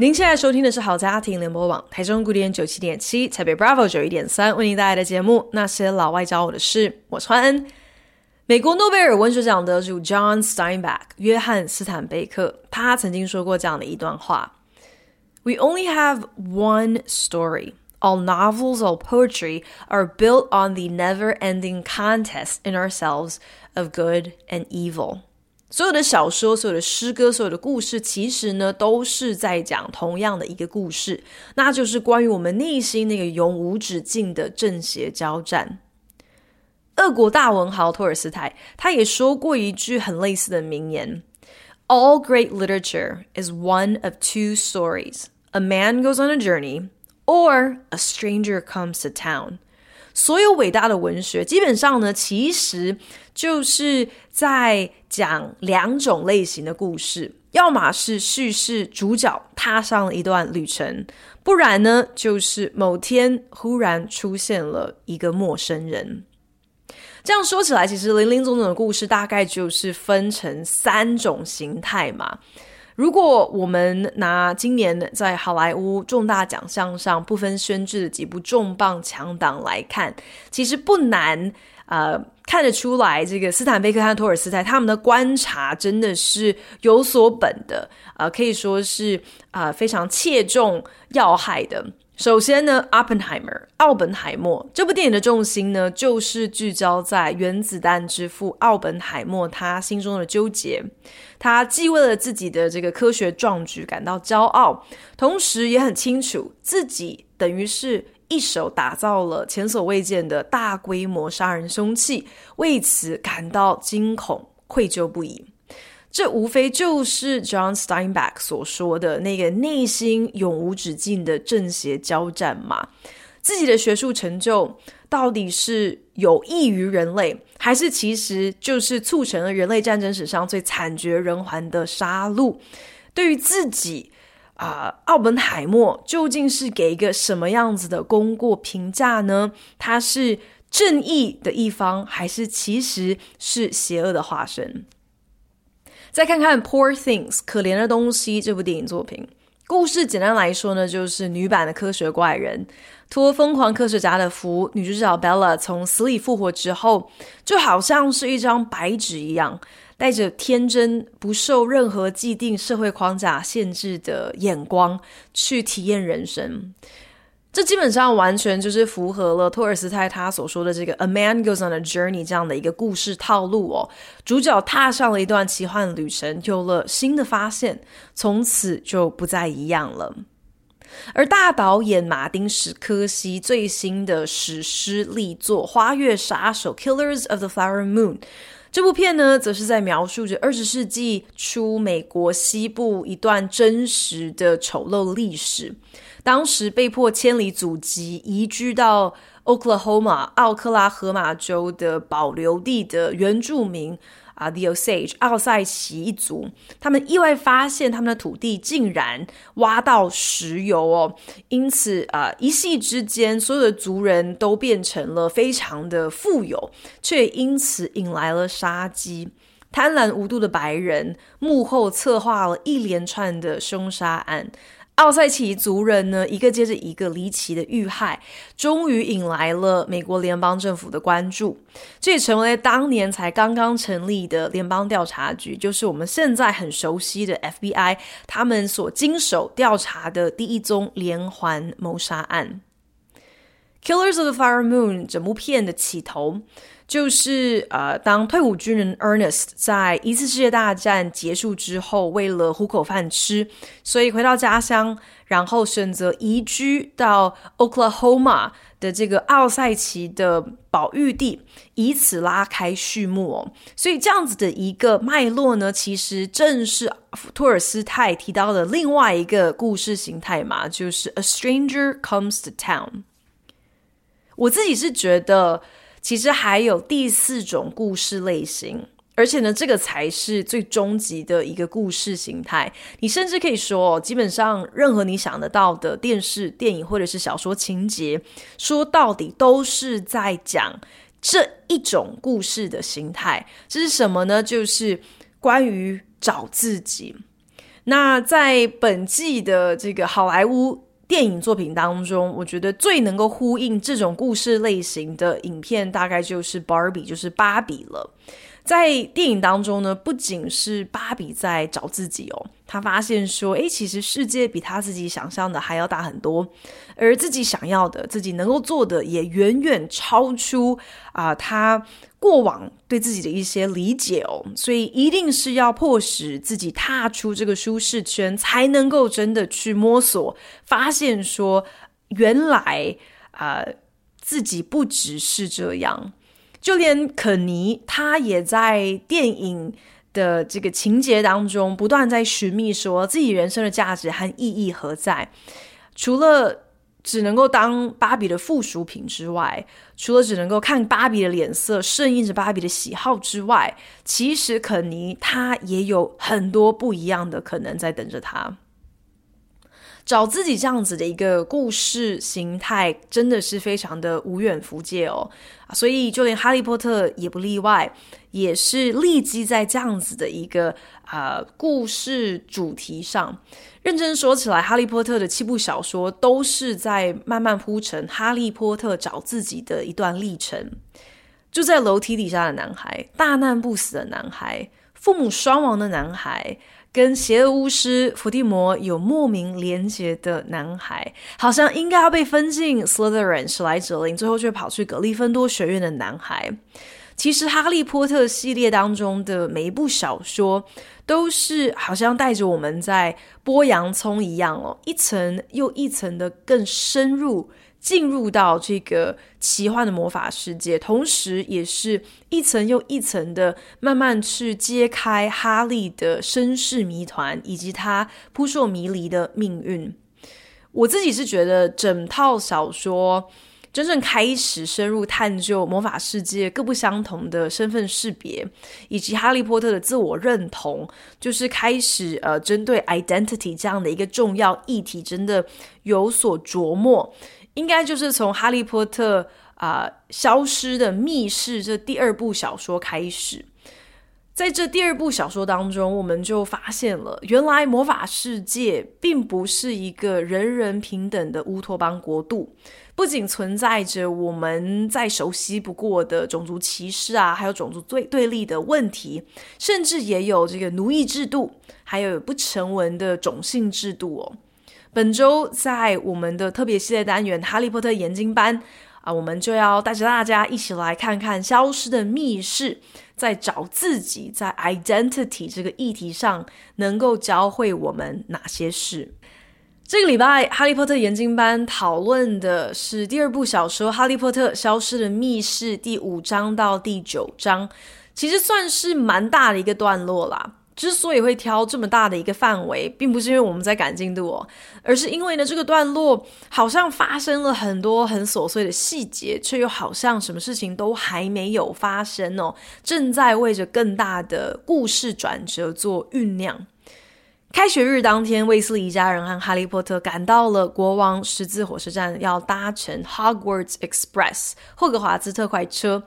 您现在收听的是好家庭联播网台中古典九七点七，台北 Bravo 九一点三，为您带来的节目《那些老外教我的事》。我是欢恩。美国诺贝尔文学奖得主 John Steinbeck 约翰斯坦贝克，他曾经说过这样的一段话：“We only have one story.” All novels, all poetry are built on the never-ending contest in ourselves of good and evil. 所有的小说、所有的诗歌、所有的故事，其实呢，都是在讲同样的一个故事，那就是关于我们内心那个永无止境的正邪交战。俄国大文豪托尔斯泰，他也说过一句很类似的名言：“All great literature is one of two stories. A man goes on a journey.” Or a stranger comes to town。所有伟大的文学，基本上呢，其实就是在讲两种类型的故事，要么是叙事主角踏上了一段旅程，不然呢，就是某天忽然出现了一个陌生人。这样说起来，其实林林总总的故事大概就是分成三种形态嘛。如果我们拿今年在好莱坞重大奖项上不分轩輊的几部重磅强档来看，其实不难呃看得出来，这个斯坦贝克和托尔斯泰他们的观察真的是有所本的，呃，可以说是啊、呃、非常切中要害的。首先呢，Oppenheimer，奥本海默这部电影的重心呢，就是聚焦在原子弹之父奥本海默他心中的纠结。他既为了自己的这个科学壮举感到骄傲，同时也很清楚自己等于是一手打造了前所未见的大规模杀人凶器，为此感到惊恐、愧疚不已。这无非就是 John Steinbeck 所说的那个内心永无止境的正邪交战嘛。自己的学术成就到底是有益于人类，还是其实就是促成了人类战争史上最惨绝人寰的杀戮？对于自己啊，呃，奥本海默究竟是给一个什么样子的功过评价呢？他是正义的一方，还是其实是邪恶的化身？再看看《Poor Things》可怜的东西这部电影作品，故事简单来说呢，就是女版的科学怪人，托疯狂科学家的福，女主角 Bella 从死里复活之后，就好像是一张白纸一样，带着天真、不受任何既定社会框架限制的眼光去体验人生。这基本上完全就是符合了托尔斯泰他所说的这个 “A man goes on a journey” 这样的一个故事套路哦。主角踏上了一段奇幻旅程，有了新的发现，从此就不再一样了。而大导演马丁史柯西最新的史诗力作《花月杀手》（Killers of the Flower Moon） 这部片呢，则是在描述着二十世纪初美国西部一段真实的丑陋历史。当时被迫迁离祖籍，移居到 Oklahoma 奥克拉荷马州的保留地的原住民啊，The Osage 奥塞奇一族，他们意外发现他们的土地竟然挖到石油哦，因此啊，一夕之间，所有的族人都变成了非常的富有，却因此引来了杀机。贪婪无度的白人幕后策划了一连串的凶杀案。奥塞奇族人呢，一个接着一个离奇的遇害，终于引来了美国联邦政府的关注。这也成为当年才刚刚成立的联邦调查局，就是我们现在很熟悉的 FBI，他们所经手调查的第一宗连环谋杀案。Killers of the Flower Moon 整部片的起头。就是呃，当退伍军人 Ernest 在一次世界大战结束之后，为了糊口饭吃，所以回到家乡，然后选择移居到 Oklahoma 的这个奥塞奇的保育地，以此拉开序幕哦。所以这样子的一个脉络呢，其实正是托尔斯泰提到的另外一个故事形态嘛，就是 A Stranger Comes to Town。我自己是觉得，其实还有第四种故事类型。而且呢，这个才是最终极的一个故事形态。你甚至可以说，基本上任何你想得到的电视、电影或者是小说情节，说到底都是在讲这一种故事的形态。这是什么呢？就是关于找自己。那在本季的这个好莱坞电影作品当中，我觉得最能够呼应这种故事类型的影片，大概就是《Barbie》，就是芭比了。在电影当中呢，不仅是芭比在找自己哦，她发现说，诶，其实世界比她自己想象的还要大很多，而自己想要的、自己能够做的，也远远超出啊，她过往对自己的一些理解哦，所以一定是要迫使自己踏出这个舒适圈，才能够真的去摸索，发现说，原来啊，自己不只是这样。就连肯尼，他也在电影的这个情节当中，不断在寻觅说自己人生的价值和意义何在。除了只能够当芭比的附属品之外，除了只能够看芭比的脸色，顺应着芭比的喜好之外，其实肯尼他也有很多不一样的可能在等着他。找自己这样子的一个故事形态，真的是非常的无远弗届哦，所以就连哈利波特也不例外，也是立基在这样子的一个啊、故事主题上。认真说起来，哈利波特的七部小说都是在慢慢铺陈哈利波特找自己的一段历程。就在楼梯底下的男孩，大难不死的男孩，父母双亡的男孩。跟邪恶巫师伏地魔有莫名连结的男孩，好像应该要被分进 Slytherin 史莱哲林，最后却跑去格利芬多学院的男孩。其实，哈利波特系列当中的每一部小说，都是好像带着我们在剥洋葱一样哦，一层又一层的更深入。进入到这个奇幻的魔法世界，同时也是一层又一层的慢慢去揭开哈利的身世谜团，以及他扑朔迷离的命运。我自己是觉得整套小说真正开始深入探究魔法世界各不相同的身份识别，以及哈利波特的自我认同，就是开始呃针对 identity 这样的一个重要议题，真的有所琢磨。应该就是从《哈利波特》啊、消失的密室这第二部小说开始，在这第二部小说当中，我们就发现了，原来魔法世界并不是一个人人平等的乌托邦国度，不仅存在着我们再熟悉不过的种族歧视啊，还有种族对对立的问题，甚至也有这个奴役制度，还有不成文的种姓制度哦。本周在我们的特别系列单元《哈利波特研经班》啊，我们就要带着大家一起来看看消失的密室，在找自己，在 identity 这个议题上能够教会我们哪些事。这个礼拜《哈利波特研经班》讨论的是第二部小说《哈利波特消失的密室》第五章到第九章，其实算是蛮大的一个段落啦。之所以会挑这么大的一个范围，并不是因为我们在赶进度哦，而是因为呢，这个段落好像发生了很多很琐碎的细节，却又好像什么事情都还没有发生哦，正在为着更大的故事转折做酝酿。开学日当天，卫斯理一家人和哈利波特赶到了国王十字火车站，要搭乘 Hogwarts Express 霍格华兹特快车。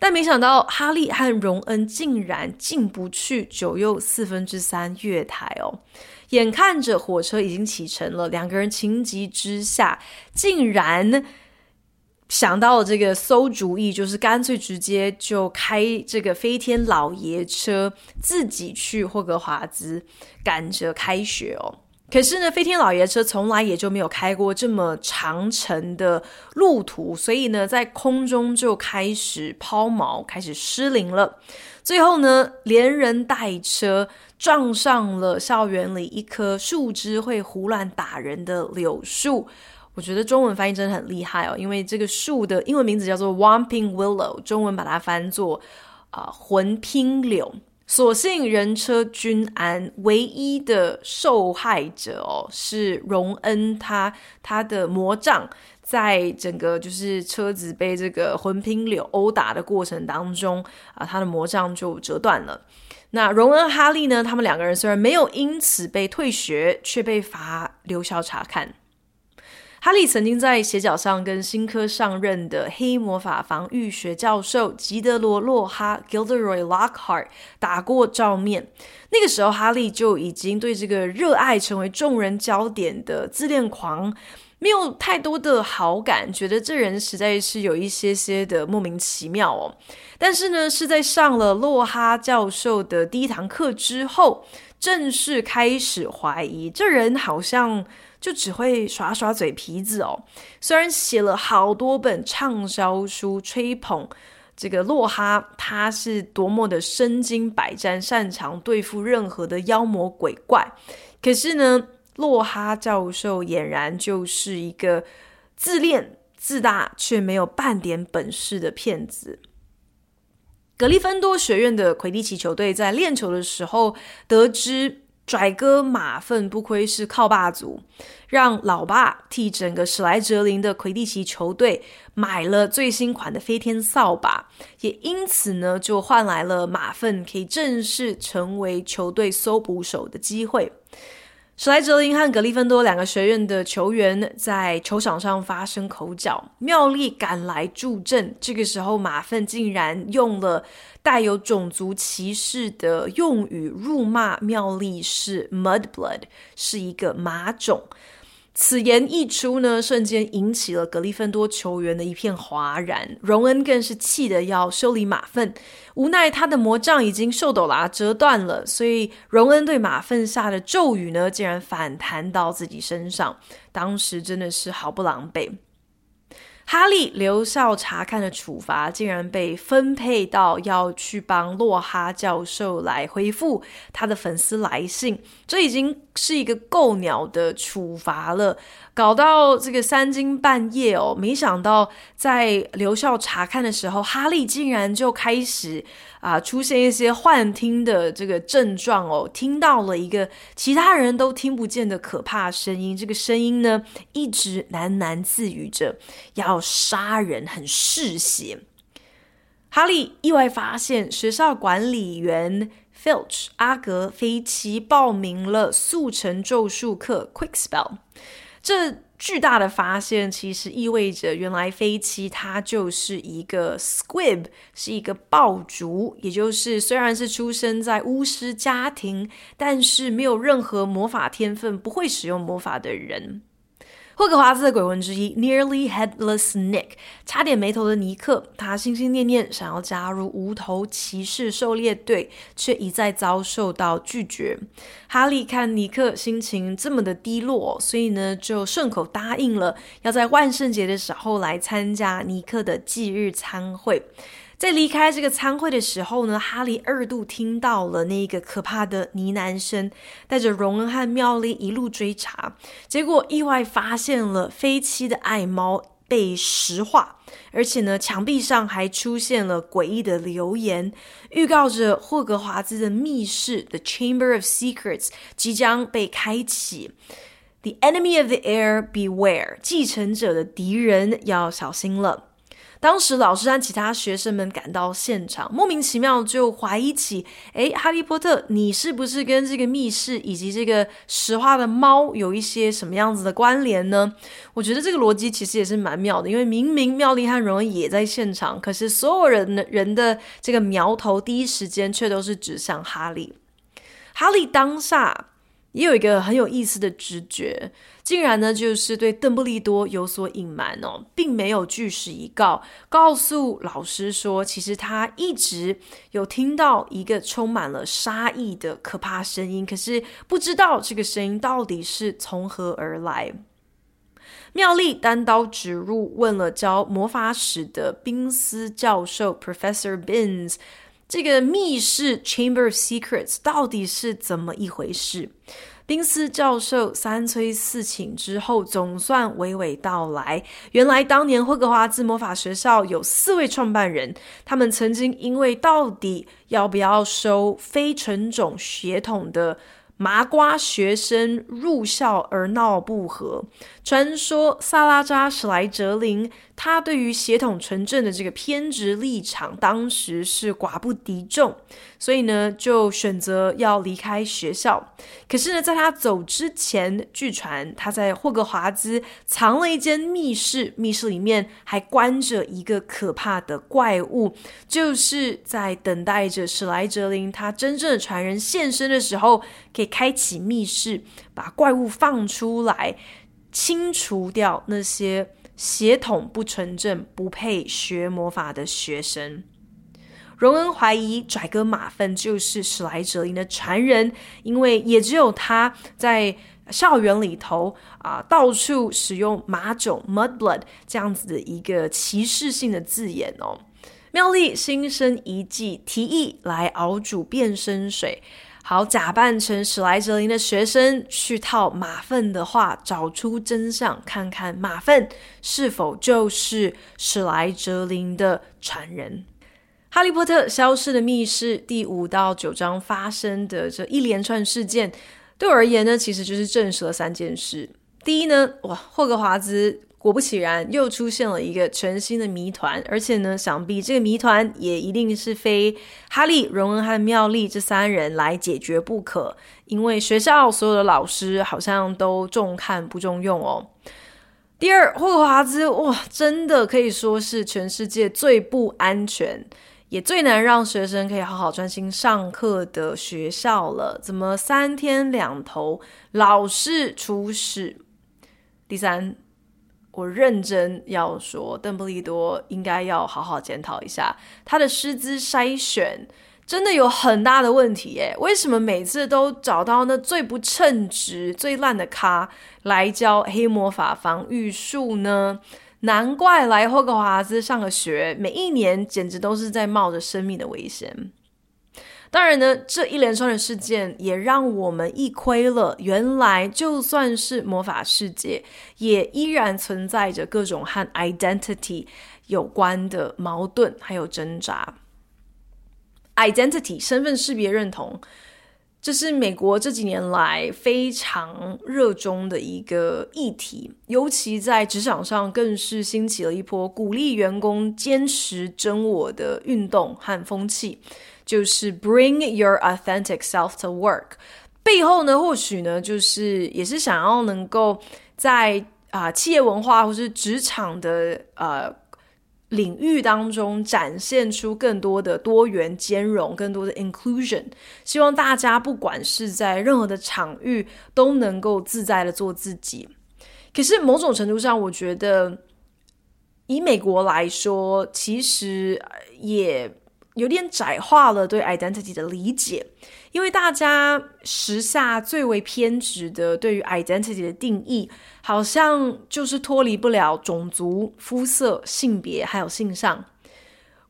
但没想到，哈利和荣恩竟然进不去九又四分之三月台哦！眼看着火车已经启程了，两个人情急之下，竟然。想到了这个馊主意，就是干脆直接就开这个飞天老爷车，自己去霍格华兹赶着开学哦。可是呢，飞天老爷车从来也就没有开过这么长程的路途，所以呢，在空中就开始抛锚，开始失灵了。最后呢，连人带车撞上了校园里一棵树枝会胡乱打人的柳树。我觉得中文翻译真的很厉害哦，因为这个树的英文名字叫做 Whomping Willow，中文把它翻作啊、魂拼柳。所幸人车均安，唯一的受害者哦是荣恩他，他的魔杖在整个就是车子被这个魂拼柳殴打的过程当中啊，他的魔杖就折断了。那荣恩哈利呢？他们两个人虽然没有因此被退学，却被罚留校察看。哈利曾经在斜角上跟新科上任的黑魔法防御学教授吉德罗·洛哈 （Gilderoy Lockhart） 打过照面。那个时候，哈利就已经对这个热爱成为众人焦点的自恋狂没有太多的好感，觉得这人实在是有一些些的莫名其妙哦。但是呢，是在上了洛哈教授的第一堂课之后，正式开始怀疑这人好像就只会耍耍嘴皮子哦。虽然写了好多本畅销书吹捧这个洛哈，他是多么的身经百战，擅长对付任何的妖魔鬼怪，可是呢，洛哈教授俨然就是一个自恋、自大却没有半点本事的骗子。格利芬多学院的魁地奇球队在练球的时候，得知拽哥马粪不亏是靠爸族，让老爸替整个史莱哲林的魁地奇球队买了最新款的飞天扫把，也因此呢，就换来了马粪可以正式成为球队搜捕手的机会。史莱哲林和格利芬多两个学院的球员在球场上发生口角，妙丽赶来助阵。这个时候，马粪竟然用了带有种族歧视的用语辱骂妙丽是 “mudblood”，是一个马种。此言一出呢，瞬间引起了格里芬多球员的一片哗然。荣恩更是气得要修理马粪，无奈他的魔杖已经受斗拉折断了，所以荣恩对马粪下的咒语呢，竟然反弹到自己身上。当时真的是毫不狼狈。哈利留校察看的处罚，竟然被分配到要去帮洛哈教授来回复他的粉丝来信，这已经是一个够鸟的处罚了。搞到这个三更半夜哦，没想到在留校察看的时候，哈利竟然就开始啊出现一些幻听的这个症状哦，听到了一个其他人都听不见的可怕声音。这个声音呢，一直喃喃自语着要杀人，很嗜血。哈利意外发现学校管理员 Filch 阿格菲奇报名了速成咒术课 Quick Spell。这巨大的发现其实意味着，原来飞奇他就是一个 squib，是一个爆竹，也就是虽然是出生在巫师家庭，但是没有任何魔法天分，不会使用魔法的人。霍格华兹的鬼魂之一，Nearly Headless Nick，差点没头的尼克，他心心念念想要加入无头骑士狩猎队，却一再遭受到拒绝。哈利看尼克心情这么的低落，所以呢，就顺口答应了，要在万圣节的时候来参加尼克的忌日餐会。在离开这个餐会的时候呢，哈利二度听到了那个可怕的呢喃声，带着荣恩和妙丽一路追查，结果意外发现了飞七的爱猫被石化，而且呢，墙壁上还出现了诡异的留言，预告着霍格华兹的密室 The Chamber of Secrets 即将被开启。The enemy of the heir beware，继承者的敌人要小心了。当时老师和其他学生们赶到现场，莫名其妙就怀疑起：诶，哈利波特，你是不是跟这个密室以及这个石化的猫有一些什么样子的关联呢？我觉得这个逻辑其实也是蛮妙的，因为明明妙丽和荣恩也在现场，可是所有人的人的这个苗头第一时间却都是指向哈利。哈利当下。也有一个很有意思的直觉，竟然呢就是对邓布利多有所隐瞒哦，并没有据实以告，告诉老师说，其实他一直有听到一个充满了杀意的可怕声音，可是不知道这个声音到底是从何而来。妙丽单刀直入问了教魔法史的宾斯教授 Professor Binns。这个密室 Chamber of Secrets 到底是怎么一回事？宾斯教授三催四请之后，总算娓娓道来。原来当年霍格华兹魔法学校有四位创办人，他们曾经因为到底要不要收非纯种血统的麻瓜学生入校而闹不和。传说萨拉扎·史莱哲林，他对于血统纯正的这个偏执立场，当时是寡不敌众，所以呢，就选择要离开学校。可是呢，在他走之前，据传他在霍格华兹藏了一间密室，密室里面还关着一个可怕的怪物，就是在等待着史莱哲林他真正的传人现身的时候，可以开启密室，把怪物放出来，清除掉那些血统不纯正、不配学魔法的学生。荣恩怀疑拽哥马份就是史莱哲林的传人，因为也只有他在校园里头啊、到处使用马种 （mudblood） 这样子的一个歧视性的字眼哦。妙丽心生一计，提议来熬煮变身水。好，假扮成史莱哲林的学生去套马粪的话，找出真相，看看马粪是否就是史莱哲林的传人。《哈利波特：消失的密室》第五到九章发生的这一连串事件，对我而言呢，其实就是证实了三件事。第一呢，哇，霍格华兹。果不其然，又出现了一个全新的谜团，而且呢，想必这个谜团也一定是非哈利、荣恩和妙丽这三人来解决不可，因为学校所有的老师好像都重看不重用哦。第二，霍格华兹哇，真的可以说是全世界最不安全，也最难让学生可以好好专心上课的学校了。怎么三天两头老是出事？第三。我认真要说，邓布利多应该要好好检讨一下他的师资筛选，真的有很大的问题耶。为什么每次都找到那最不称职、最烂的咖来教黑魔法防御术呢？难怪来霍格华兹上个学，每一年简直都是在冒着生命的危险。当然呢，这一连串的事件也让我们一窥了，原来就算是魔法世界，也依然存在着各种和 identity 有关的矛盾还有挣扎。identity 身份识别认同，这是美国这几年来非常热衷的一个议题，尤其在职场上，更是兴起了一波鼓励员工坚持真我的运动和风气。就是 bring your authentic self to work，背后呢，或许呢，就是也是想要能够在啊、企业文化或是职场的呃领域当中展现出更多的多元兼容，更多的 inclusion，希望大家不管是在任何的场域都能够自在的做自己。可是某种程度上，我觉得以美国来说，其实也。有点窄化了对 identity 的理解，因为大家时下最为偏执的对于 identity 的定义，好像就是脱离不了种族、肤色、性别还有性上。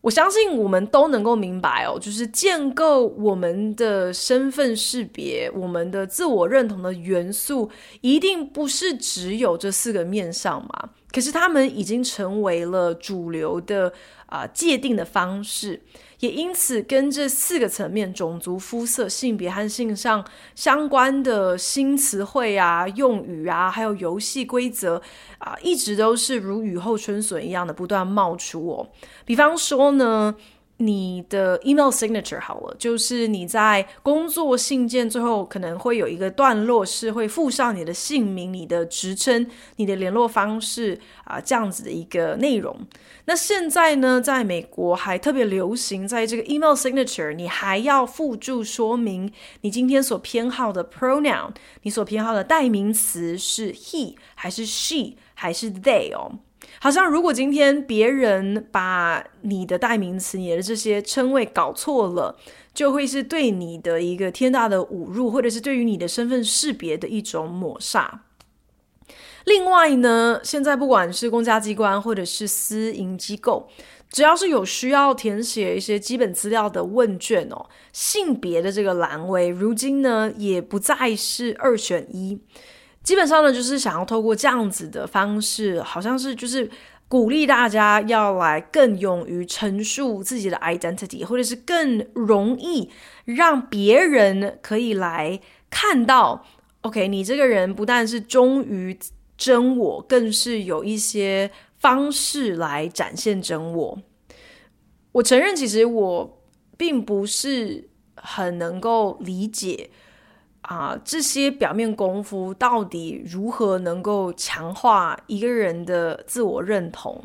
我相信我们都能够明白哦，就是建构我们的身份识别、我们的自我认同的元素，一定不是只有这四个面上嘛。可是他们已经成为了主流的啊、界定的方式。也因此，跟这四个层面——种族、肤色、性别和性上相关的新词汇啊、用语啊，还有游戏规则啊，一直都是如雨后春笋一样的不断冒出哦。比方说呢，你的 email signature 好了，就是你在工作信件最后可能会有一个段落是会附上你的姓名、你的职称、你的联络方式啊，这样子的一个内容。那现在呢，在美国还特别流行，在这个 email signature，你还要附注说明你今天所偏好的 pronoun，你所偏好的代名词是 he 还是 she 还是 they 哦。好像如果今天别人把你的代名词、你的这些称谓搞错了，就会是对你的一个天大的侮辱，或者是对于你的身份识别的一种抹煞。另外呢，现在不管是公家机关或者是私营机构，只要是有需要填写一些基本资料的问卷哦，性别的这个栏位，如今呢也不再是二选一，基本上呢就是想要透过这样子的方式，好像是就是鼓励大家要来更勇于陈述自己的 identity，或者是更容易让别人可以来。看到，OK，你这个人不但是忠于真我，更是有一些方式来展现真我。我承认，其实我并不是很能够理解啊，这些表面功夫到底如何能够强化一个人的自我认同。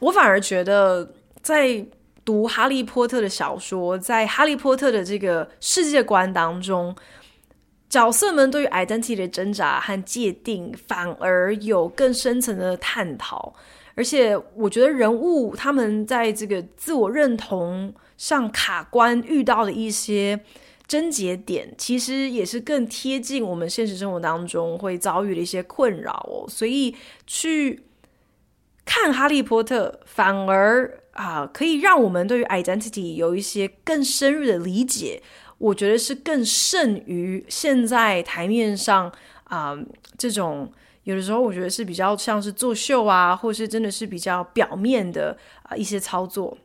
我反而觉得，在读《哈利波特》的小说，在《哈利波特》的这个世界观当中，角色们对于 identity 的挣扎和界定，反而有更深层的探讨。而且，我觉得人物他们在这个自我认同上卡关，遇到的一些症结点，其实也是更贴近我们现实生活当中会遭遇的一些困扰哦。所以去。看《哈利波特》反而啊，可以让我们对于 identity 有一些更深入的理解。我觉得是更胜于现在台面上啊这种有的时候，我觉得是比较像是作秀啊，或是真的是比较表面的啊一些操作。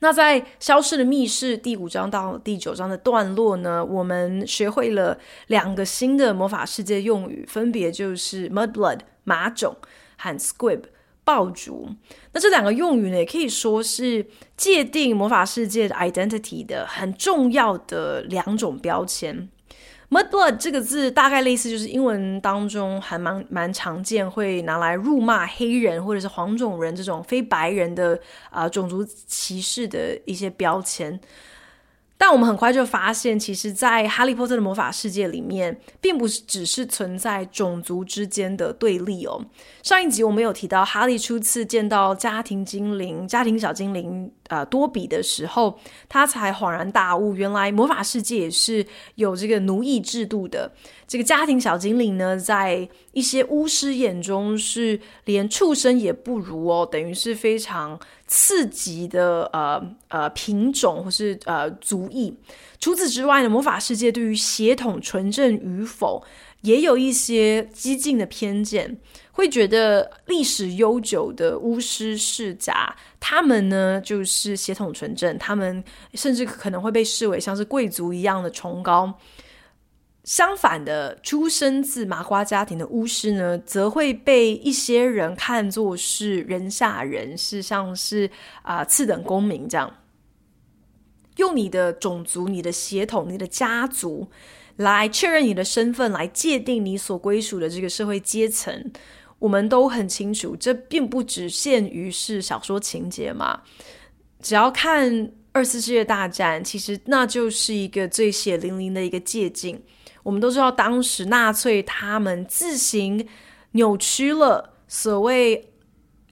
那在《消失的密室》第五章到第九章的段落呢，我们学会了两个新的魔法世界用语，分别就是 Mudblood 马种和 Squib。爆竹，那这两个用语呢，也可以说是界定魔法世界的 identity 的很重要的两种标签。Mudblood 这个字大概类似，就是英文当中还蛮蛮常见，会拿来辱骂黑人或者是黄种人这种非白人的啊、呃、种族歧视的一些标签。但我们很快就发现，其实，在哈利波特的魔法世界里面，并不是只是存在种族之间的对立哦。上一集我们有提到，哈利初次见到家庭精灵、家庭小精灵。呃，多比的时候，他才恍然大悟，原来魔法世界也是有这个奴役制度的。这个家庭小精灵呢，在一些巫师眼中是连畜生也不如哦，等于是非常次级的呃呃品种或是呃族裔。除此之外呢，魔法世界对于血统纯正与否，也有一些激进的偏见。会觉得历史悠久的巫师世家，他们呢就是血统纯正，他们甚至可能会被视为像是贵族一样的崇高。相反的，出生自麻瓜家庭的巫师呢，则会被一些人看作是人下人，是像是啊、次等公民这样。用你的种族、你的血统、你的家族来确认你的身份，来界定你所归属的这个社会阶层。我们都很清楚，这并不只限于是小说情节嘛。只要看二次世界大战，其实那就是一个最血淋淋的一个借镜。我们都知道，当时纳粹他们自行扭曲了所谓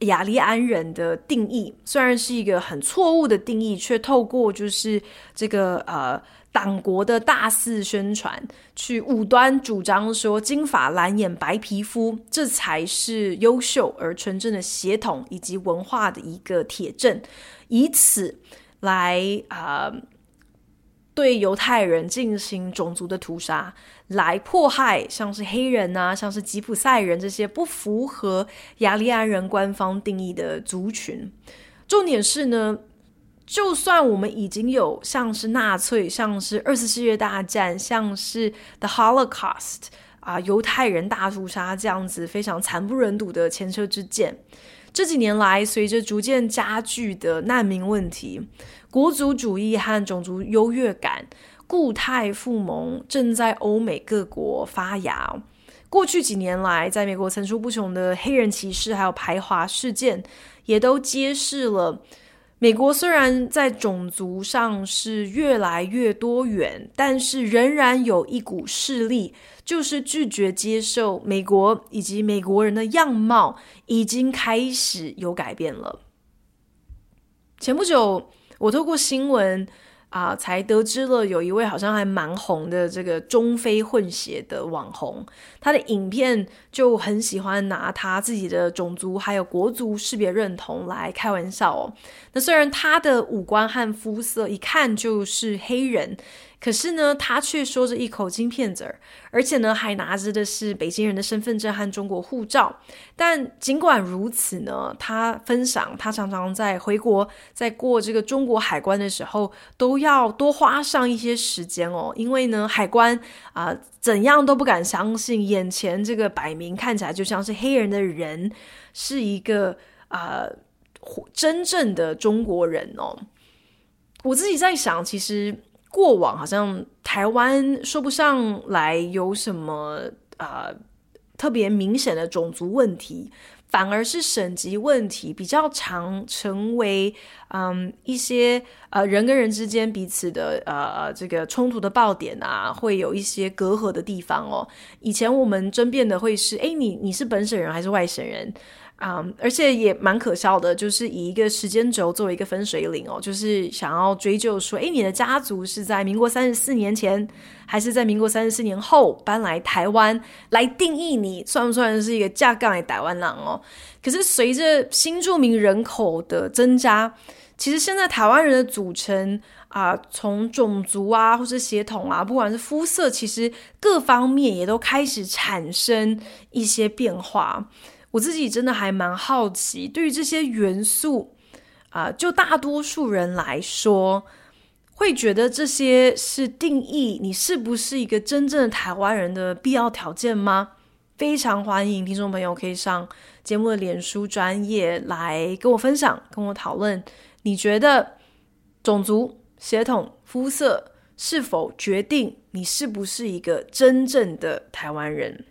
雅利安人的定义，虽然是一个很错误的定义，却透过就是这个呃。党国的大肆宣传，去武端主张说金发蓝眼白皮肤，这才是优秀而纯正的血统以及文化的一个铁证，以此来啊、呃、对犹太人进行种族的屠杀，来迫害像是黑人啊，像是吉普赛人这些不符合雅利安人官方定义的族群。重点是呢。就算我们已经有像是纳粹、像是二次世界大战、像是 The Holocaust 啊，犹太人大屠杀这样子非常惨不忍睹的前车之鉴，这几年来，随着逐渐加剧的难民问题、国族主义和种族优越感，故态复萌正在欧美各国发芽。过去几年来，在美国层出不穷的黑人歧视还有排华事件，也都揭示了。美国虽然在种族上是越来越多元，但是仍然有一股势力，就是拒绝接受美国以及美国人的样貌已经开始有改变了。前不久，我透过新闻。啊，才得知了有一位好像还蛮红的这个中非混血的网红，他的影片就很喜欢拿他自己的种族还有国族识别认同来开玩笑哦。那虽然他的五官和肤色一看就是黑人，可是呢，他却说着一口京片子儿，而且呢，还拿着的是北京人的身份证和中国护照。但尽管如此呢，他分享他常常在回国，在过这个中国海关的时候，都要多花上一些时间哦，因为呢，海关啊、怎样都不敢相信眼前这个摆明看起来就像是黑人的人，是一个啊、真正的中国人哦。我自己在想，其实。过往好像台湾说不上来有什么啊、特别明显的种族问题，反而是省级问题比较常成为嗯一些呃人跟人之间彼此的呃这个冲突的爆点啊，会有一些隔阂的地方哦。以前我们争辩的会是，诶，你你是本省人还是外省人？啊而且也蛮可笑的，就是以一个时间轴作为一个分水岭哦，就是想要追究说，诶，你的家族是在民国三十四年前，还是在民国三十四年后搬来台湾，来定义你算不算是一个架杠的台湾人哦？可是随着新住民人口的增加，其实现在台湾人的组成啊、从种族啊，或是血统啊，不管是肤色，其实各方面也都开始产生一些变化。我自己真的还蛮好奇，对于这些元素啊、就大多数人来说，会觉得这些是定义你是不是一个真正的台湾人的必要条件吗？非常欢迎听众朋友可以上节目的脸书专业来跟我分享，跟我讨论，你觉得种族、血统、肤色是否决定你是不是一个真正的台湾人？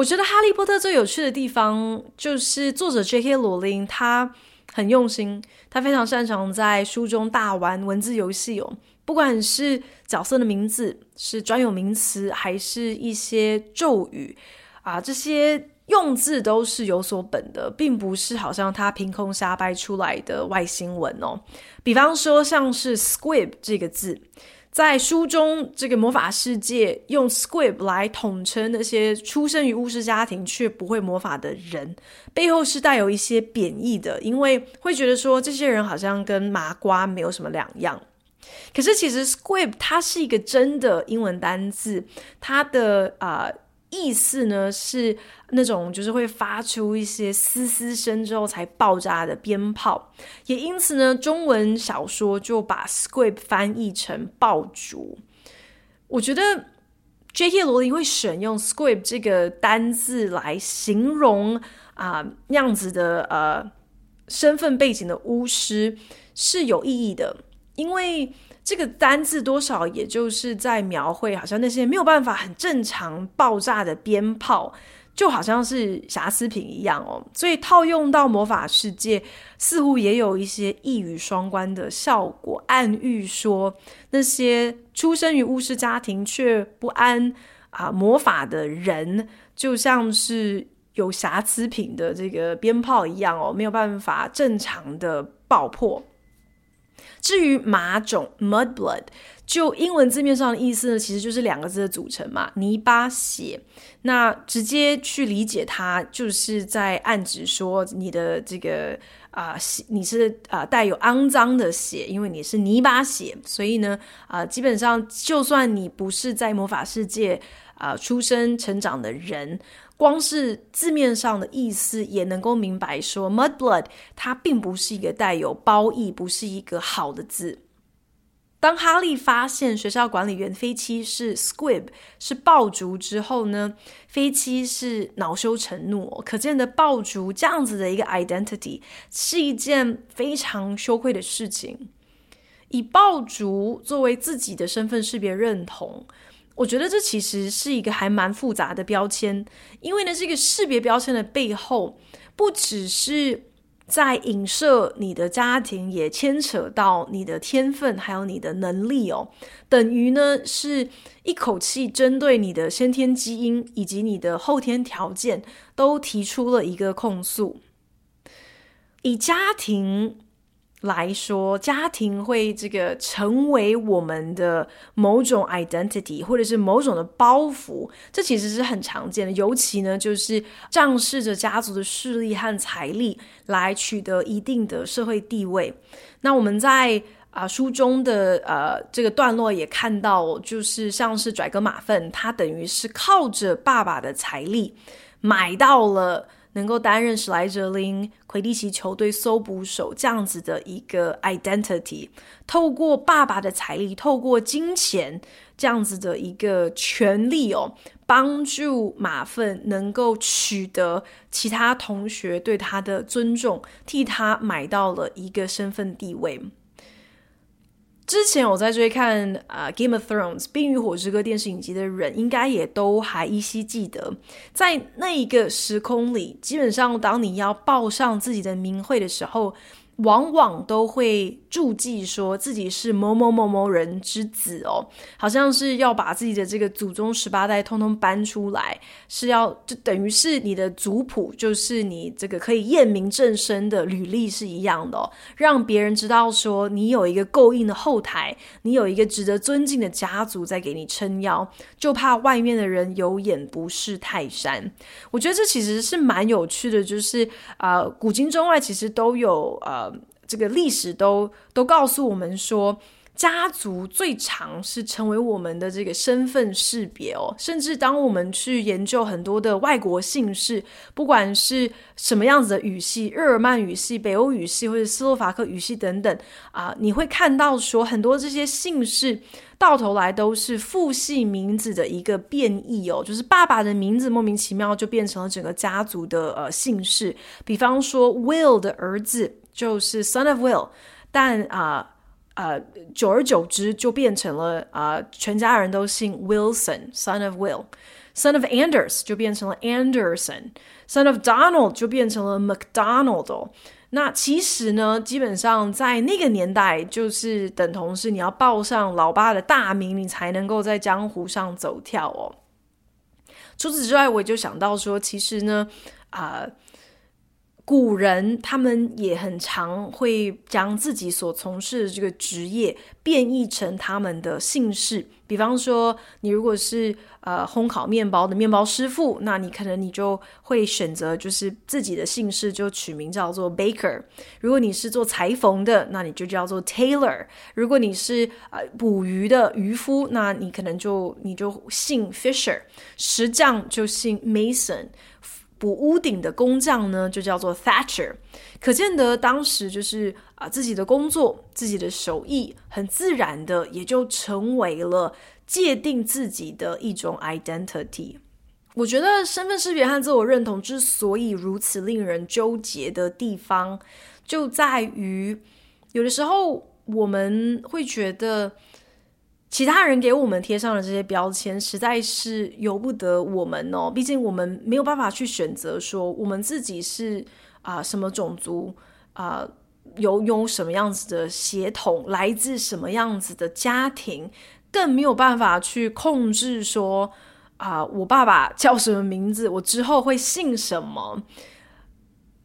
我觉得《哈利波特》最有趣的地方，就是作者 J.K. 罗琳，他很用心，他非常擅长在书中大玩文字游戏哦。不管是角色的名字，是专有名词，还是一些咒语啊，这些用字都是有所本的，并不是好像他凭空瞎掰出来的外星文哦。比方说，像是 “squib” 这个字。在书中，这个魔法世界用 Squib 来统称那些出生于巫师家庭却不会魔法的人，背后是带有一些贬义的，因为会觉得说这些人好像跟麻瓜没有什么两样。可是其实 Squib 它是一个真的英文单字，它的啊。意思呢是那种就是会发出一些嘶嘶声之后才爆炸的鞭炮，也因此呢，中文小说就把 squib 翻译成爆竹。我觉得 J.K. 罗琳会选用 squib 这个单字来形容啊、那样子的呃身份背景的巫师是有意义的，因为。这个单字多少也就是在描绘，好像那些没有办法很正常爆炸的鞭炮，就好像是瑕疵品一样哦。所以套用到魔法世界，似乎也有一些一语双关的效果，暗喻说那些出生于巫师家庭却不安啊魔法的人，就像是有瑕疵品的这个鞭炮一样哦，没有办法正常的爆破。至于麻种 （mudblood），就英文字面上的意思呢，其实就是两个字的组成嘛，泥巴血。那直接去理解它，就是在暗指说你的这个啊、呃，你是啊、呃、带有肮脏的血，因为你是泥巴血，所以呢啊、基本上就算你不是在魔法世界啊、出生成长的人。光是字面上的意思也能够明白说，Mudblood 它并不是一个带有褒义，不是一个好的字。当哈利发现学校管理员飞七是 Squib 是爆竹之后呢，飞七是恼羞成怒，可见的爆竹这样子的一个 identity 是一件非常羞愧的事情，以爆竹作为自己的身份识别认同。我觉得这其实是一个还蛮复杂的标签，因为呢，这个识别标签的背后，不只是在影射你的家庭，也牵扯到你的天分，还有你的能力哦。等于呢，是一口气针对你的先天基因以及你的后天条件，都提出了一个控诉，以家庭。来说，家庭会这个成为我们的某种 identity，或者是某种的包袱，这其实是很常见的。尤其呢，就是仗势着家族的势力和财力来取得一定的社会地位。那我们在啊，书中的呃这个段落也看到，就是像是拽哥马粪，他等于是靠着爸爸的财力买到了能够担任史莱哲林魁地奇球队搜捕手这样子的一个 identity，透过爸爸的财力，透过金钱这样子的一个权利哦，帮助马份能够取得其他同学对他的尊重，替他买到了一个身份地位。之前我在追看啊《Game of Thrones》冰与火之歌电视影集的人，应该也都还依稀记得，在那一个时空里，基本上当你要报上自己的名讳的时候。往往都会注记说自己是某某某某人之子哦，好像是要把自己的这个祖宗十八代通通搬出来，是要就等于是你的族谱，就是你这个可以验明正身的履历是一样的哦，让别人知道说你有一个够硬的后台，你有一个值得尊敬的家族在给你撑腰，就怕外面的人有眼不识泰山。我觉得这其实是蛮有趣的，就是啊、古今中外其实都有呃。这个历史都都告诉我们说，家族最常是成为我们的这个身份识别哦。甚至当我们去研究很多的外国姓氏，不管是什么样子的语系，日耳曼语系、北欧语系或者斯洛伐克语系等等啊、你会看到说很多这些姓氏到头来都是父系名字的一个变异哦，就是爸爸的名字莫名其妙就变成了整个家族的呃姓氏。比方说，Will 的儿子。就是 son of Will，但啊呃，久而久之就变成了啊、全家人都姓 Wilson，son of Will，son of Anders 就变成了 Anderson，son of Donald 就变成了 McDonald、那其实呢，基本上在那个年代，就是等同是你要报上老爸的大名，你才能够在江湖上走跳哦。除此之外，我就想到说，其实呢，啊、古人他们也很常会将自己所从事的这个职业变异成他们的姓氏，比方说，你如果是呃烘烤面包的面包师傅，那你可能你就会选择就是自己的姓氏就取名叫做 Baker。如果你是做裁缝的，那你就叫做 Tailor。如果你是呃捕鱼的渔夫，那你可能就你就姓 Fisher。石匠就姓 Mason。补屋顶的工匠呢，就叫做 Thatcher。可见得当时就是啊，自己的工作、自己的手艺，很自然的也就成为了界定自己的一种 identity。我觉得身份识别和自我认同之所以如此令人纠结的地方，就在于有的时候我们会觉得。其他人给我们贴上的这些标签，实在是由不得我们哦。毕竟我们没有办法去选择说我们自己是啊、什么种族啊，有、有什么样子的血统，来自什么样子的家庭，更没有办法去控制说啊、我爸爸叫什么名字，我之后会姓什么。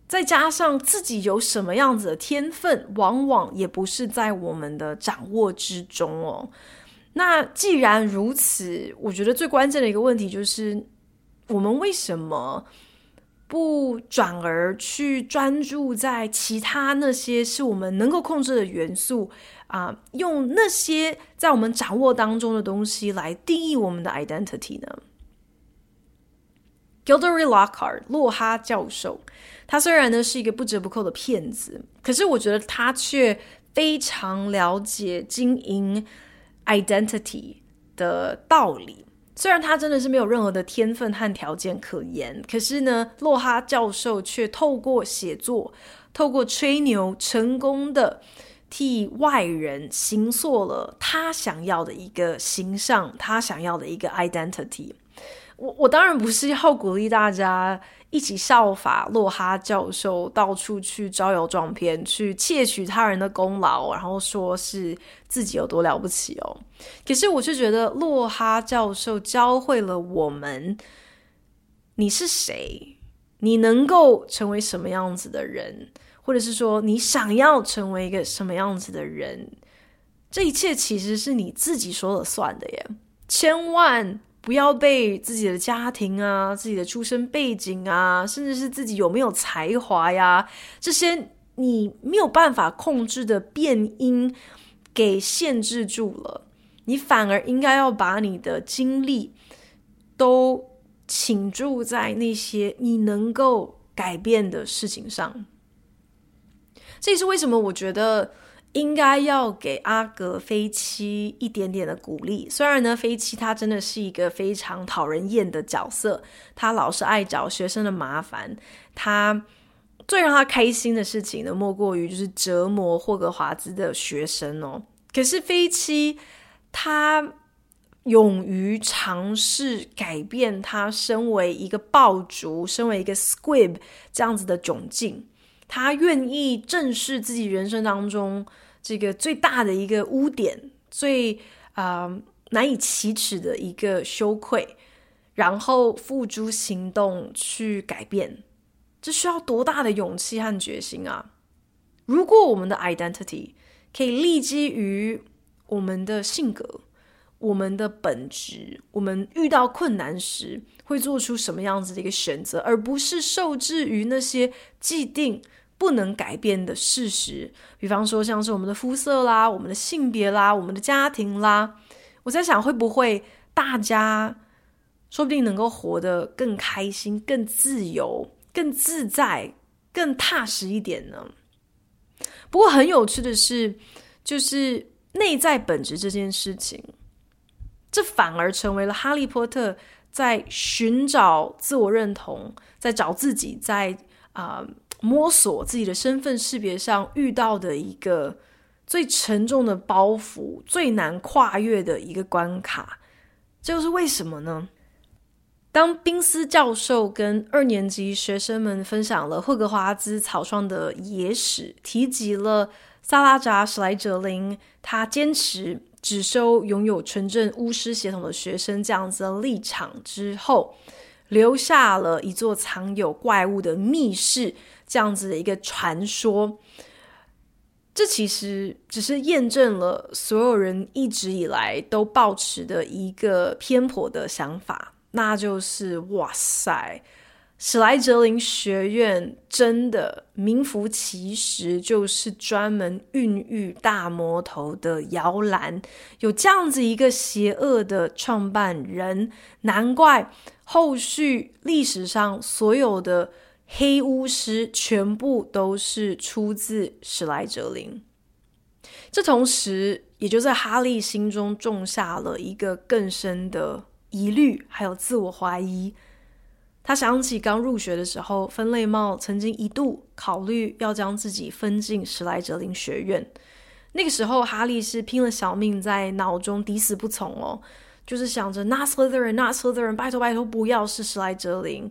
再加上自己有什么样子的天分，往往也不是在我们的掌握之中哦。那既然如此，我觉得最关键的一个问题就是，我们为什么不转而去专注在其他那些是我们能够控制的元素啊、用那些在我们掌握当中的东西来定义我们的 identity 呢？Gilderoy Lockhart 洛哈教授，他虽然呢是一个不折不扣的骗子，可是我觉得他却非常了解经营。Identity 的道理，虽然他真的是没有任何的天分和条件可言，可是呢，洛哈教授却透过写作，透过吹牛，成功的替外人形塑了他想要的一个形象，他想要的一个 identity。我我当然不是要鼓励大家一起效法洛哈教授，到处去招摇撞骗，去窃取他人的功劳，然后说是自己有多了不起哦。可是我却觉得洛哈教授教会了我们：你是谁？你能够成为什么样子的人？或者是说你想要成为一个什么样子的人？这一切其实是你自己说了算的耶！千万。不要被自己的家庭啊、自己的出身背景啊，甚至是自己有没有才华呀，这些你没有办法控制的变因，给限制住了，你反而应该要把你的精力都倾注在那些你能够改变的事情上。这也是为什么我觉得应该要给阿格菲奇一点点的鼓励。虽然呢，菲奇他真的是一个非常讨人厌的角色，他老是爱找学生的麻烦，他。最让他开心的事情呢，莫过于就是折磨霍格华兹的学生哦。可是菲奇他勇于尝试改变他身为一个爆竹、身为一个 squib 这样子的窘境，他愿意正视自己人生当中这个最大的一个污点、最啊、呃、难以启齿的一个羞愧，然后付诸行动去改变。这需要多大的勇气和决心啊！如果我们的 identity 可以立基于我们的性格、我们的本质，我们遇到困难时会做出什么样子的一个选择，而不是受制于那些既定不能改变的事实，比方说像是我们的肤色啦、我们的性别啦、我们的家庭啦，我在想会不会大家说不定能够活得更开心、更自由。更自在、更踏实一点呢。不过很有趣的是，就是内在本质这件事情，这反而成为了哈利波特在寻找自我认同、在找自己、在啊、摸索自己的身份识别上遇到的一个最沉重的包袱、最难跨越的一个关卡。这又是为什么呢？当宾斯教授跟二年级学生们分享了霍格华兹草创的野史，提及了萨拉扎·史莱哲林，他坚持只收拥有纯正巫师血统的学生这样子的立场之后，留下了一座藏有怪物的密室这样子的一个传说。这其实只是验证了所有人一直以来都抱持的一个偏颇的想法。那就是哇塞，史莱哲林学院真的名副其实，就是专门孕育大魔头的摇篮。有这样子一个邪恶的创办人，难怪后续历史上所有的黑巫师全部都是出自史莱哲林。这同时也就在哈利心中种下了一个更深的。疑虑还有自我怀疑，他想起刚入学的时候，分类帽曾经一度考虑要将自己分进史莱哲林学院。那个时候，哈利是拼了小命在脑中抵死不从哦，就是想着 Not Slytherin, Not Slytherin，拜托拜托不要是史莱哲林。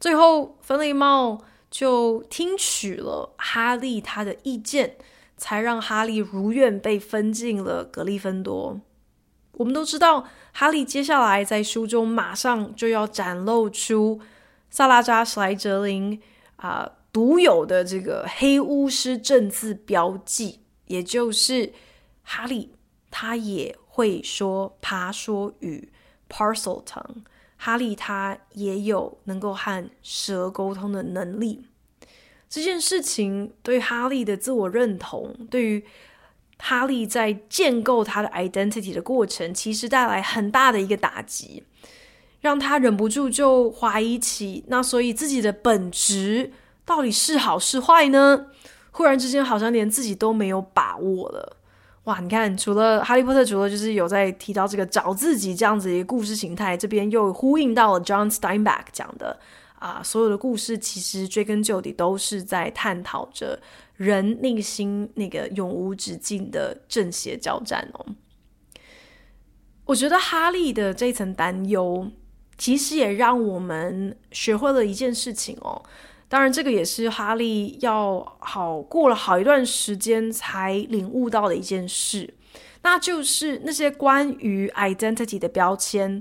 最后，分类帽就听取了哈利他的意见，才让哈利如愿被分进了格利芬多。我们都知道，哈利接下来在书中马上就要展露出萨拉扎·史莱哲林啊、独有的这个黑巫师正字标记，也就是哈利他也会说爬说语 Parseltongue，哈利他也有能够和蛇沟通的能力。这件事情对哈利的自我认同，对于哈利在建构他的 identity 的过程，其实带来很大的一个打击，让他忍不住就怀疑起，那所以自己的本质到底是好是坏呢？忽然之间，好像连自己都没有把握了。哇，你看，除了哈利波特，除了就是有在提到这个找自己这样子一个故事形态，这边又呼应到了 John Steinbeck 讲的啊，所有的故事其实追根究底都是在探讨着。人内心那个永无止境的正邪交战哦，我觉得哈利的这一层担忧，其实也让我们学会了一件事情哦。当然，这个也是哈利要好过了好一段时间才领悟到的一件事，那就是那些关于 identity 的标签，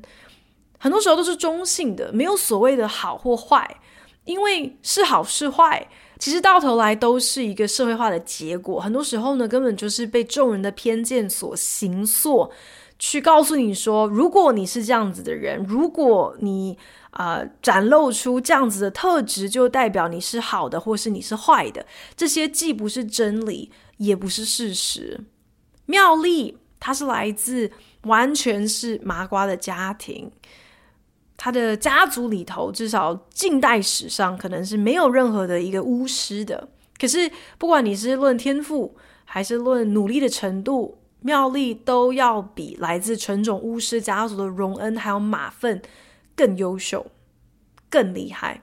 很多时候都是中性的，没有所谓的好或坏，因为是好是坏。其实到头来都是一个社会化的结果，很多时候呢，根本就是被众人的偏见所形塑，去告诉你说，如果你是这样子的人，如果你啊、展露出这样子的特质，就代表你是好的，或是你是坏的。这些既不是真理，也不是事实。妙丽，她是来自完全是麻瓜的家庭，他的家族里头至少近代史上可能是没有任何的一个巫师的。可是不管你是论天赋还是论努力的程度，妙丽都要比来自纯种巫师家族的荣恩还有马粪更优秀、更厉害。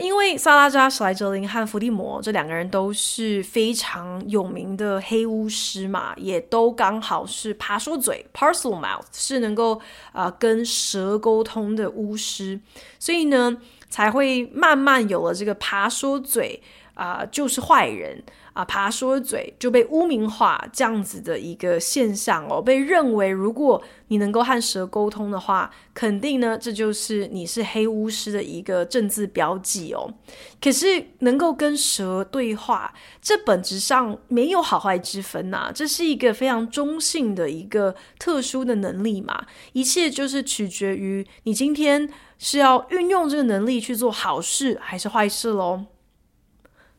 因为萨拉扎、史莱哲林和伏地魔这两个人都是非常有名的黑巫师嘛，也都刚好是爬说嘴 （parcel mouth） 是能够啊、跟蛇沟通的巫师，所以呢才会慢慢有了这个爬说嘴啊、就是坏人。啊，爬说嘴就被污名化，这样子的一个现象哦，被认为如果你能够和蛇沟通的话，肯定呢，这就是你是黑巫师的一个正字标记哦。可是能够跟蛇对话，这本质上没有好坏之分呐，这是一个非常中性的一个特殊的能力嘛，一切就是取决于你今天是要运用这个能力去做好事还是坏事喽。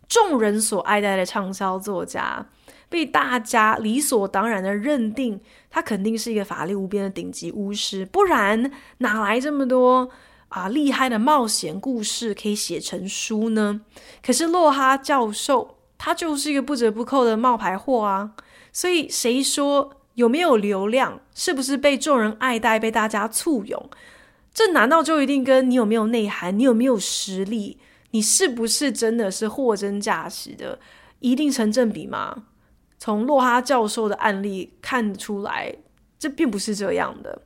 众人所爱戴的畅销作家，被大家理所当然的认定，他肯定是一个法力无边的顶级巫师，不然哪来这么多啊厉害的冒险故事可以写成书呢？可是洛哈教授，他就是一个不折不扣的冒牌货啊！所以谁说有没有流量，是不是被众人爱戴，被大家簇拥，这难道就一定跟你有没有内涵，你有没有实力？你是不是真的是货真价实的，一定成正比吗？从洛哈教授的案例看出来，这并不是这样的。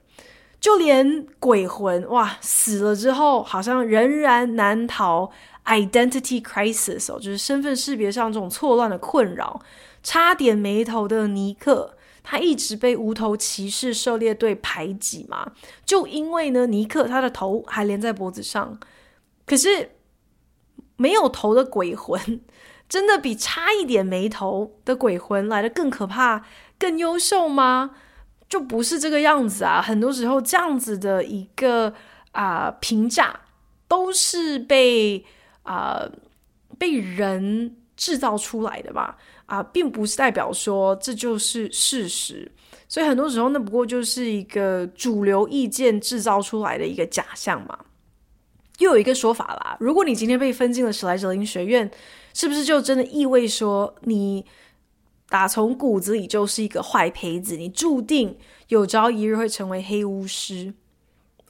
就连鬼魂哇死了之后，好像仍然难逃 identity crisis 哦，就是身份识别上这种错乱的困扰。差点没头的尼克，他一直被无头骑士狩猎队排挤嘛，就因为呢，尼克他的头还连在脖子上，可是。没有头的鬼魂，真的比差一点没头的鬼魂来的更可怕、更优秀吗？就不是这个样子啊！很多时候，这样子的一个啊、评价，都是被啊、被人制造出来的吧？啊、并不是代表说这就是事实。所以很多时候，那不过就是一个主流意见制造出来的一个假象嘛。又有一个说法啦，如果你今天被分进了史莱哲林学院，是不是就真的意味说你打从骨子里就是一个坏胚子，你注定有朝一日会成为黑巫师？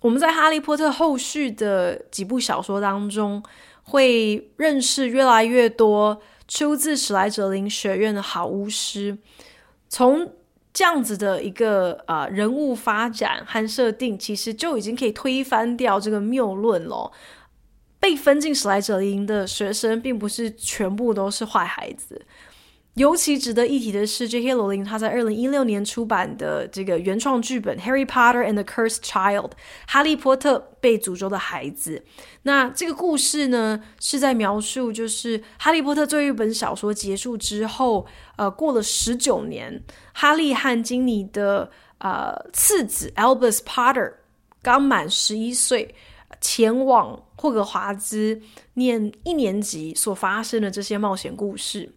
我们在《哈利波特》后续的几部小说当中，会认识越来越多出自史莱哲林学院的好巫师，从。这样子的一个呃人物发展和设定，其实就已经可以推翻掉这个谬论了。被分进史莱哲林的学生，并不是全部都是坏孩子。尤其值得一提的是，J.K. 罗琳他在二零一六年出版的这个原创剧本《Harry Potter and the Cursed Child》（哈利波特被诅咒的孩子）。那这个故事呢，是在描述就是哈利波特这一本小说结束之后，呃，过了十九年，哈利和金妮的呃次子 Albus Potter 刚满十一岁。前往霍格华兹念一年级所发生的这些冒险故事，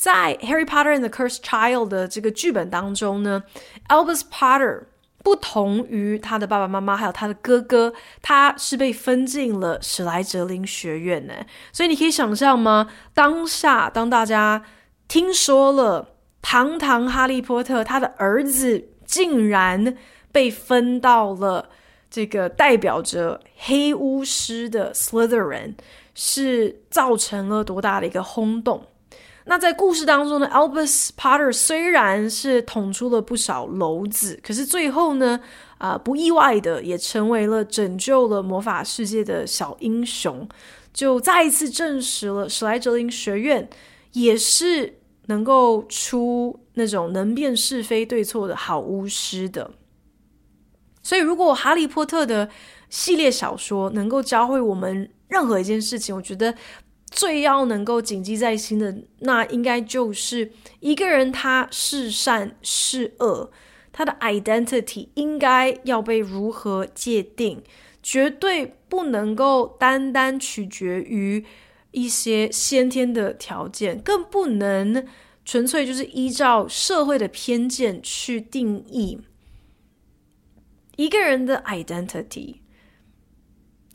在《Harry Potter and the Cursed Child》的这个剧本当中呢，Albus Potter 不同于他的爸爸妈妈还有他的哥哥，他是被分进了史莱哲林学院呢。所以你可以想象吗？当下当大家听说了堂堂哈利波特他的儿子竟然被分到了。这个代表着黑巫师的 Slytherin 是造成了多大的一个轰动？那在故事当中呢，Albus Potter 虽然是捅出了不少篓子，可是最后呢，啊、不意外的也成为了拯救了魔法世界的小英雄，就再一次证实了史莱哲林学院也是能够出那种能辨是非对错的好巫师的。所以，如果《哈利波特》的系列小说能够教会我们任何一件事情，我觉得最要能够谨记在心的，那应该就是一个人他是善是恶，他的 identity 应该要被如何界定，绝对不能够单单取决于一些先天的条件，更不能纯粹就是依照社会的偏见去定义。一个人的 identity，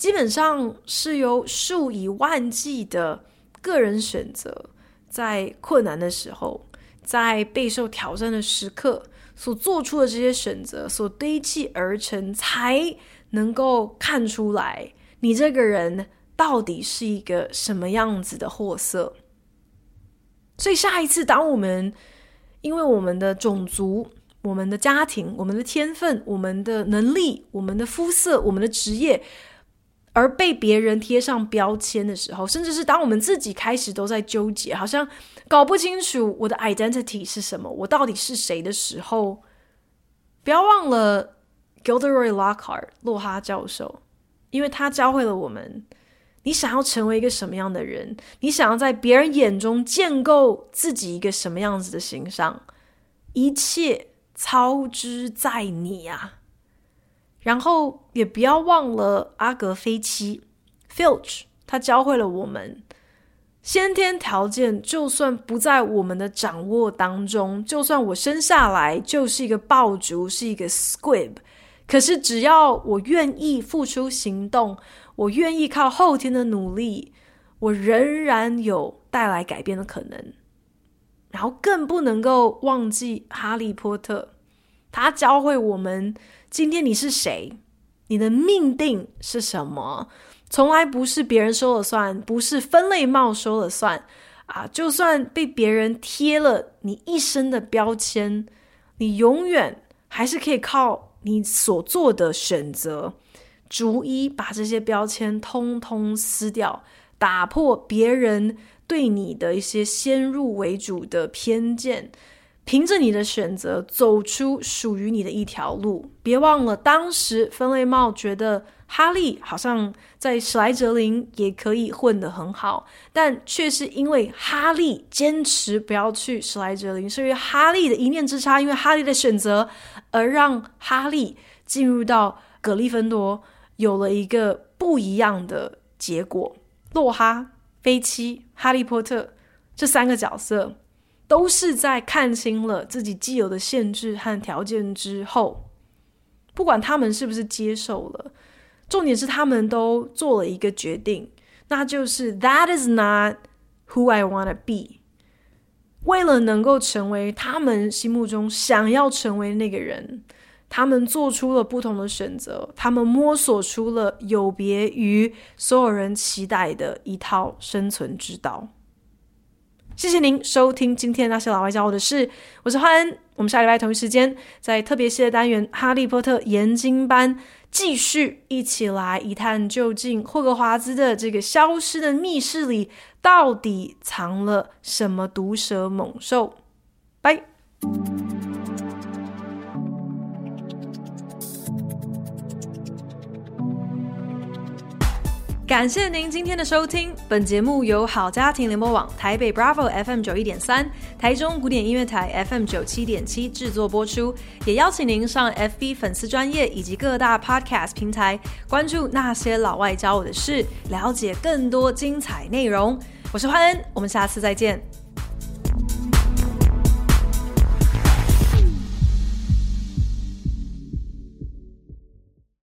基本上是由数以万计的个人选择，在困难的时候，在备受挑战的时刻所做出的这些选择，所堆砌而成，才能够看出来你这个人到底是一个什么样子的货色。所以下一次，当我们因为我们的种族、我们的家庭、我们的天分、我们的能力、我们的肤色、我们的职业，而被别人贴上标签的时候，甚至是当我们自己开始都在纠结，好像搞不清楚我的 identity 是什么，我到底是谁的时候，不要忘了 Gilderoy Lockhart 洛哈教授，因为他教会了我们。你想要成为一个什么样的人？你想要在别人眼中建构自己一个什么样子的形象？一切操之在你啊！然后也不要忘了阿格菲奇 （Filch），他教会了我们：先天条件就算不在我们的掌握当中，就算我生下来就是一个爆竹，是一个 squib，可是只要我愿意付出行动。我愿意靠后天的努力，我仍然有带来改变的可能。然后更不能够忘记哈利波特，他教会我们：今天你是谁？你的命定是什么？从来不是别人说了算，不是分类帽说了算啊！就算被别人贴了你一生的标签，你永远还是可以靠你所做的选择。逐一把这些标签通通撕掉，打破别人对你的一些先入为主的偏见，凭着你的选择走出属于你的一条路。别忘了，当时分类帽觉得哈利好像在史莱哲林也可以混得很好，但却是因为哈利坚持不要去史莱哲林，是因为哈利的一念之差，因为哈利的选择而让哈利进入到格利芬多。有了一个不一样的结果。洛哈、菲奇、哈利波特这三个角色，都是在看清了自己既有的限制和条件之后，不管他们是不是接受了，重点是他们都做了一个决定，那就是 That is not who I wanna be。为了能够成为他们心目中想要成为那个人。他们做出了不同的选择，他们摸索出了有别于所有人期待的一套生存之道。谢谢您收听今天那些老外教我的事，我是欢恩。我们下礼拜同一时间在特别系列单元《哈利波特研经班》继续一起来一探究竟，霍格华兹的这个消失的密室里到底藏了什么毒蛇猛兽？拜。感谢您今天的收听。本节目由好家庭联播网、台北 Bravo FM 九一点三、台中古典音乐台 FM 九七点七制作播出。也邀请您上 FB 粉丝专业以及各大 Podcast 平台关注那些老外教我的事，了解更多精彩内容。我是欢恩，我们下次再见。